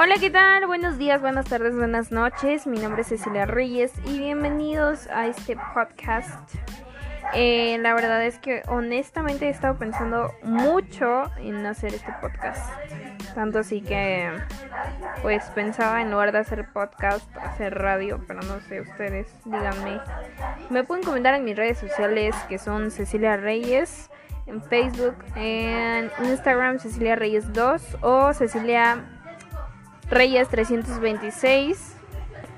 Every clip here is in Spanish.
Hola, ¿qué tal? Buenos días, buenas tardes, buenas noches. Mi nombre es Cecilia Reyes y bienvenidos a este podcast. Eh, la verdad es que honestamente he estado pensando mucho en hacer este podcast. Tanto así que pues pensaba en lugar de hacer podcast, hacer radio, pero no sé, ustedes díganme. Me pueden comentar en mis redes sociales que son Cecilia Reyes, en Facebook, en Instagram Cecilia Reyes 2 o Cecilia Reyes 326.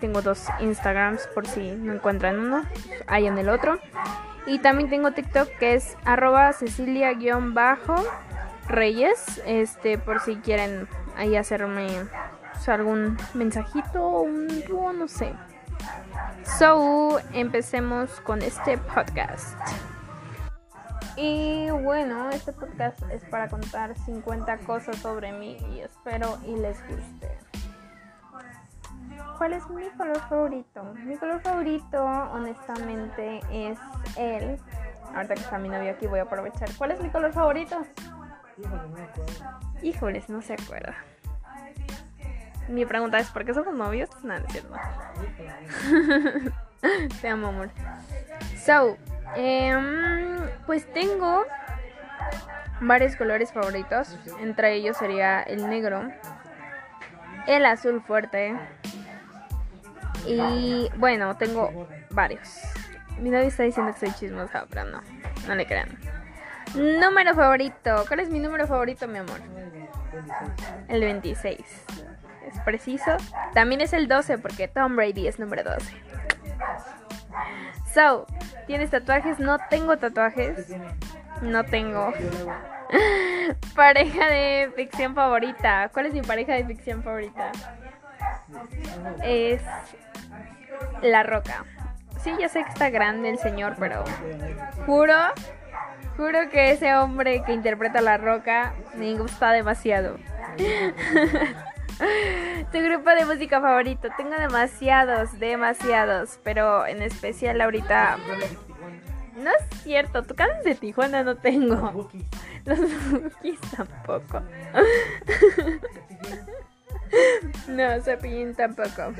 Tengo dos Instagrams por si no encuentran uno, hay en el otro. Y también tengo TikTok que es arroba Cecilia-Reyes. Este, por si quieren ahí hacerme pues, algún mensajito o un no sé. So, empecemos con este podcast. Y bueno, este podcast es para contar 50 cosas sobre mí y espero y les guste. ¿Cuál es mi color favorito? Mi color favorito, honestamente, es el. Ahorita que está mi novio aquí, voy a aprovechar. ¿Cuál es mi color favorito? Híjoles, no se acuerda. Mi pregunta es: ¿por qué somos novios? No, no es cierto. Te amo, amor. So, em, pues tengo varios colores favoritos. Entre ellos sería el negro, el azul fuerte, y bueno, tengo varios. Mi novio está diciendo que soy chismosa, pero no, no le crean. Número favorito. ¿Cuál es mi número favorito, mi amor? El 26. Es preciso. También es el 12 porque Tom Brady es número 12. So, ¿tienes tatuajes? No tengo tatuajes. No tengo. pareja de ficción favorita. ¿Cuál es mi pareja de ficción favorita? Es la Roca. Sí, ya sé que está grande el señor, pero juro, juro que ese hombre que interpreta La Roca me gusta demasiado. tu grupo de música favorito. Tengo demasiados, demasiados, pero en especial ahorita... No es cierto, casa de Tijuana no tengo. Los Bookies tampoco. no, Cepillín tampoco.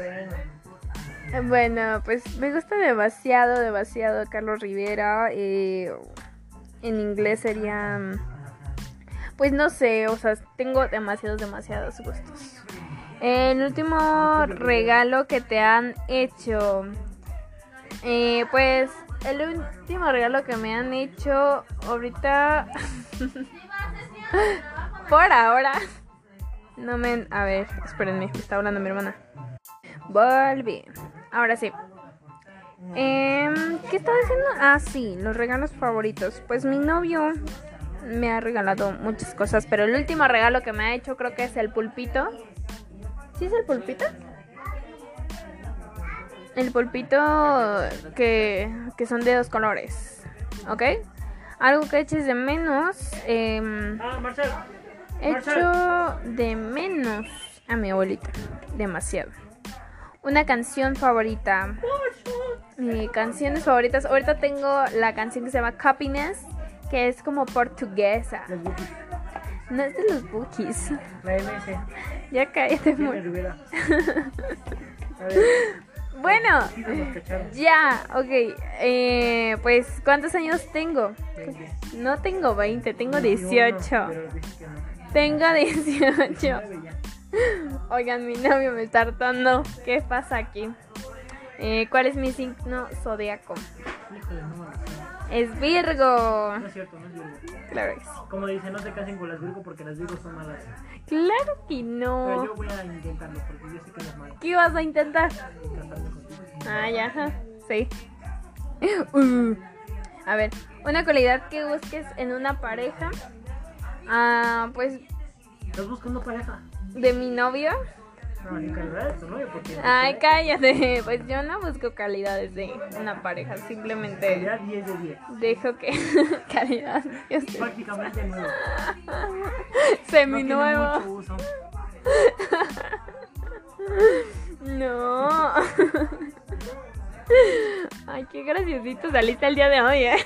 Bueno, pues me gusta demasiado, demasiado Carlos Rivera. Eh, en inglés sería... Pues no sé, o sea, tengo demasiados, demasiados gustos. El último regalo que te han hecho. Eh, pues el último regalo que me han hecho ahorita... Por ahora. No me... A ver, espérenme, me está hablando mi hermana. Volví. Ahora sí. Em, ¿Qué estaba diciendo? Ah, sí, los regalos favoritos. Pues mi novio me ha regalado muchas cosas, pero el último regalo que me ha hecho creo que es el pulpito. ¿Sí es el pulpito? El pulpito que, que son de dos colores. ¿Ok? Algo que eches de menos. Eh, ah. Echo de menos a mi abuelita. Demasiado una canción favorita. Mi canciones favoritas. Ahorita tengo la canción que se llama Happiness, que es como portuguesa. No es de los bookies. La MS. Ya cállate, Bueno, ya, ok. Eh, pues, ¿cuántos años tengo? No tengo 20, tengo 18. Tengo 18. Oigan, mi novio me está hartando. ¿Qué pasa aquí? Eh, ¿Cuál es mi signo zodiaco? Es Virgo. No es cierto, no es Virgo. Claro que sí. Como dice, no se casen con las Virgo porque las Virgo son malas. Claro que no. Pero yo voy a intentarlo porque yo sé que no es malo. ¿Qué vas a intentar? Ah, ya. Sí. Uh. A ver, una cualidad que busques en una pareja. Ah, pues. ¿Estás buscando pareja? de mi novio. No, ni calidades de tu novio, porque. Ay, cállate. Pues yo no busco calidades de una pareja, simplemente. Calidad 10 de 10. Dejo que. calidad. Prácticamente nuevo. Semi nuevo. no. Ay, qué graciosito saliste el día de hoy, eh.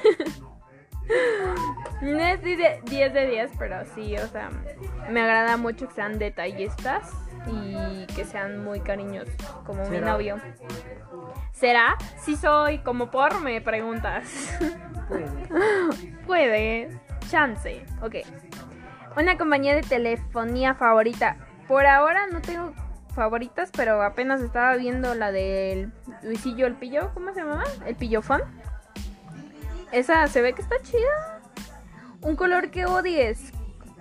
No es de 10 de 10, pero sí, o sea, me agrada mucho que sean detallistas. Y que sean muy cariñosos, como mi novio. ¿Será? Sí soy, como por me preguntas. Puede. Puede, chance. Ok. Una compañía de telefonía favorita. Por ahora no tengo favoritas, pero apenas estaba viendo la del Luisillo el Pillo. ¿Cómo se llama? El Pillofón. Esa se ve que está chida. Un color que odies.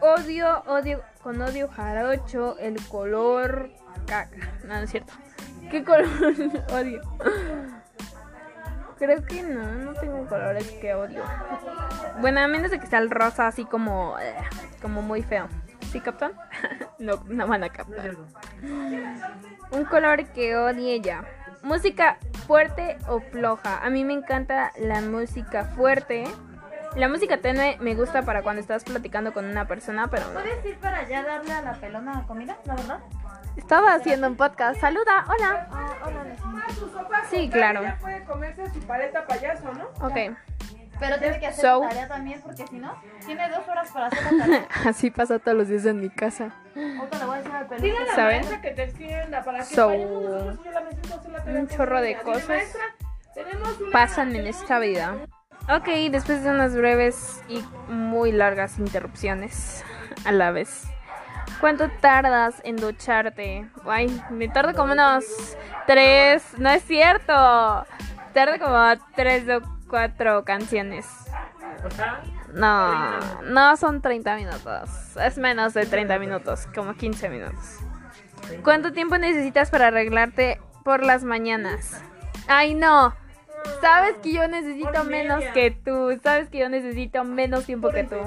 Odio, odio, con odio jarocho, el color caca. No, no es cierto. ¿Qué color odio? Creo que no, no tengo colores que odio. Bueno, a menos de que sea el rosa así como, eh, como muy feo. ¿Sí captan? no, no van a captar. Un color que odie ya. Música fuerte o floja. A mí me encanta la música fuerte. La música tenue me gusta para cuando estás platicando con una persona, pero no. ¿Puedes ir para allá a darle a la pelona comida, la verdad? Estaba haciendo un podcast. Saluda, hola. Ah, hola, vecina. Sí, claro. Ya puede comerse su paleta payaso, ¿no? Ok. Pero tiene que hacer So- la tarea también porque si no, tiene dos horas para hacer la tarea. Así pasa todos los días en mi casa. Ahorita le voy a decir al pelón. Dile a la ¿Saben? maestra que te extienda para que So- vayamos nosotros yo la hacer la tarea un chorro de cosas "Maestra, tenemos una- pasan en esta vida. Ok, después de unas breves y muy largas interrupciones a la vez. ¿Cuánto tardas en ducharte? Ay, me tardo como unos tres. No es cierto. Tardo como tres o cuatro canciones. No, no son 30 minutos. Es menos de 30 minutos, como 15 minutos. ¿Cuánto tiempo necesitas para arreglarte por las mañanas? Ay, no. Sabes que yo necesito menos que tú. Sabes que yo necesito menos tiempo que tú.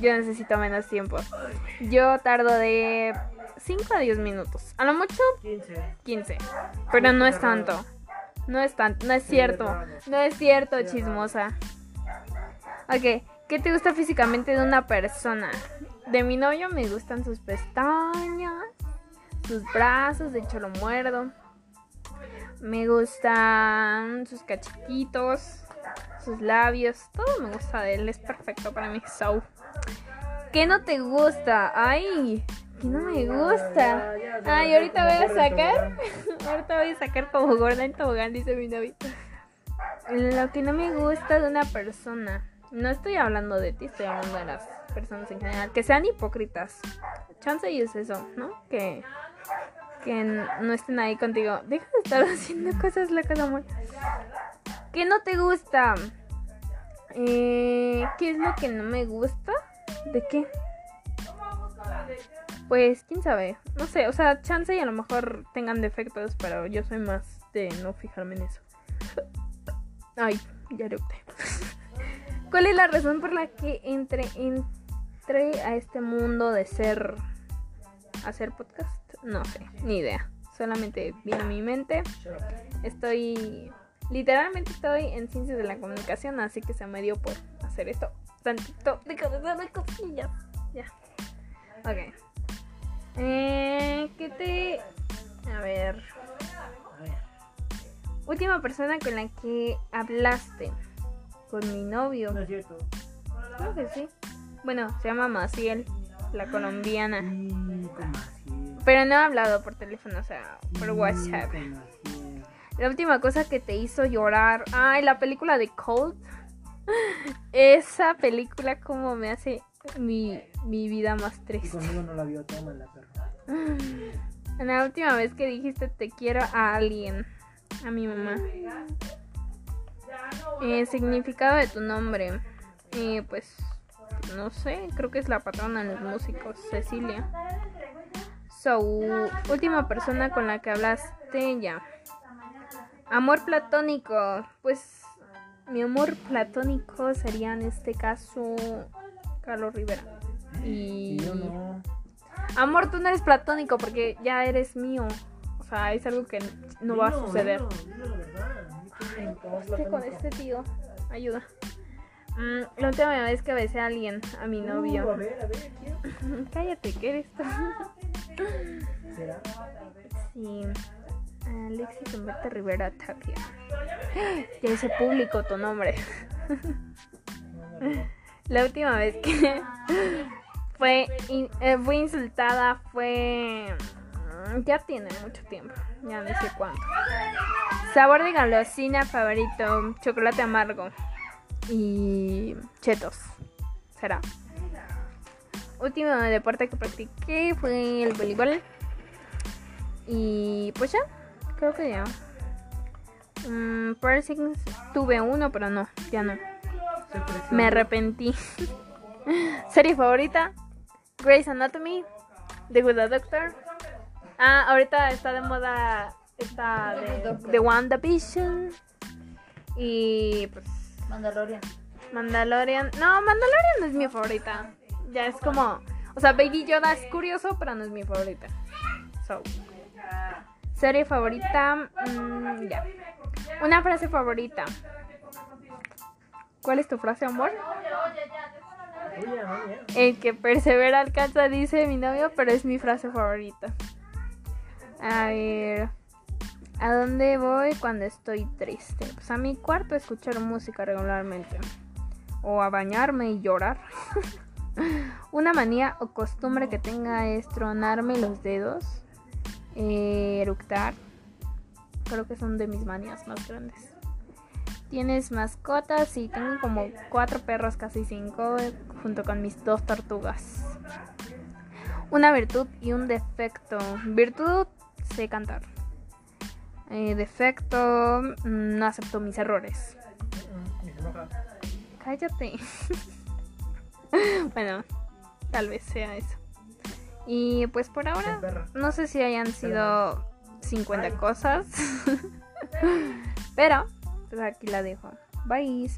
Yo necesito menos tiempo. Yo tardo de 5 a 10 minutos. A lo mucho 15. 15. Pero no es tanto. No es tanto. No es cierto. No es cierto, chismosa. Ok. ¿Qué te gusta físicamente de una persona? De mi novio me gustan sus pestañas, sus brazos, de hecho lo muerdo. Me gustan sus cachetitos, sus labios, todo me gusta de él, es perfecto para mí. So. ¿Qué no te gusta? Ay, ¿qué no me gusta? Ay, ahorita voy a sacar. ahorita voy a sacar como gorda en tobogán, dice mi novio. Lo que no me gusta de una persona. No estoy hablando de ti, estoy hablando de las personas en general. Que sean hipócritas. Chance y es eso, ¿no? Que, que no estén ahí contigo. Deja de estar haciendo cosas locas, amor. ¿Qué no te gusta? Eh, ¿Qué es lo que no me gusta? ¿De qué? Pues quién sabe, no sé, o sea, chance y a lo mejor tengan defectos, pero yo soy más de no fijarme en eso. Ay, ya eructé. ¿Cuál es la razón por la que entré, entré a este mundo de ser hacer podcast? No sé, ni idea. Solamente vino a mi mente. Estoy literalmente estoy en ciencias de la comunicación, así que se me dio por hacer esto tantito de cabeza de cosillas. Ya. Ok. Eh, ¿Qué te a ver, A ver. última persona con la que hablaste? Con mi novio. No es cierto. Creo que sí. Bueno, se llama Maciel, la colombiana. Pero no he hablado por teléfono, o sea, por Y WhatsApp. La última cosa que te hizo llorar. Ay, la película de Cold. Esa película como me hace mi, mi vida más Y triste. conmigo no la vio, toma la perra. La última vez que dijiste te quiero a alguien. A mi mamá. Eh, significado de tu nombre. Eh, pues no sé, creo que es la patrona de los músicos, Cecilia. So, última persona con la que hablaste ya. Amor platónico. Pues mi amor platónico sería en este caso Carlos Rivera. Y Y yo no. Amor, tú no eres platónico porque ya eres mío. O sea, es algo que no va a suceder. Ay, este con este tío. Ayuda. Mm, la última vez que besé a alguien, a mi Uh, a novio. ver, a ver. Cállate, ¿qué eres tú? ¿Será? sí. Alexis Humberto Rivera Tapia. Ya hice público tu nombre. No, no, no. La última vez que fue, eh, fue insultada fue Mm, Ya tiene mucho tiempo, ya no sé cuánto. Sabor de golosina favorito, chocolate amargo y chetos. Será. Último deporte que practiqué fue el voleibol. Y pues ya, creo que ya. Piercings tuve uno, pero no, ya no. Me arrepentí. Serie favorita: Grey's Anatomy, The Good Doctor. Ah, ahorita está de moda esta de, de WandaVision. Y pues Mandalorian. Mandalorian. No, Mandalorian no es mi favorita. Ya es como. O sea, Baby Yoda es curioso, pero no es mi favorita. So. Serie favorita. mm, ya. Una frase favorita. ¿Cuál es tu frase, amor? El que persevera alcanza, dice mi novio, pero es mi frase favorita. A ver. ¿A dónde voy cuando estoy triste? Pues a mi cuarto a escuchar música regularmente. O a bañarme y llorar. Una manía o costumbre que tenga es tronarme los dedos. eh, eructar. Creo que son de mis manías más grandes. ¿Tienes mascotas? Sí, tengo como cuatro perros, casi cinco, junto con mis dos tortugas. Una virtud y un defecto. Virtud, sé cantar. Eh, defecto, mm, no acepto mis errores. Y enoja. Cállate. bueno, tal vez sea eso. Y pues por Se ahora, no sé si hayan sido 50 cosas. Pero, pues aquí la dejo. Bye.